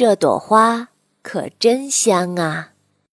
这朵花可真香啊。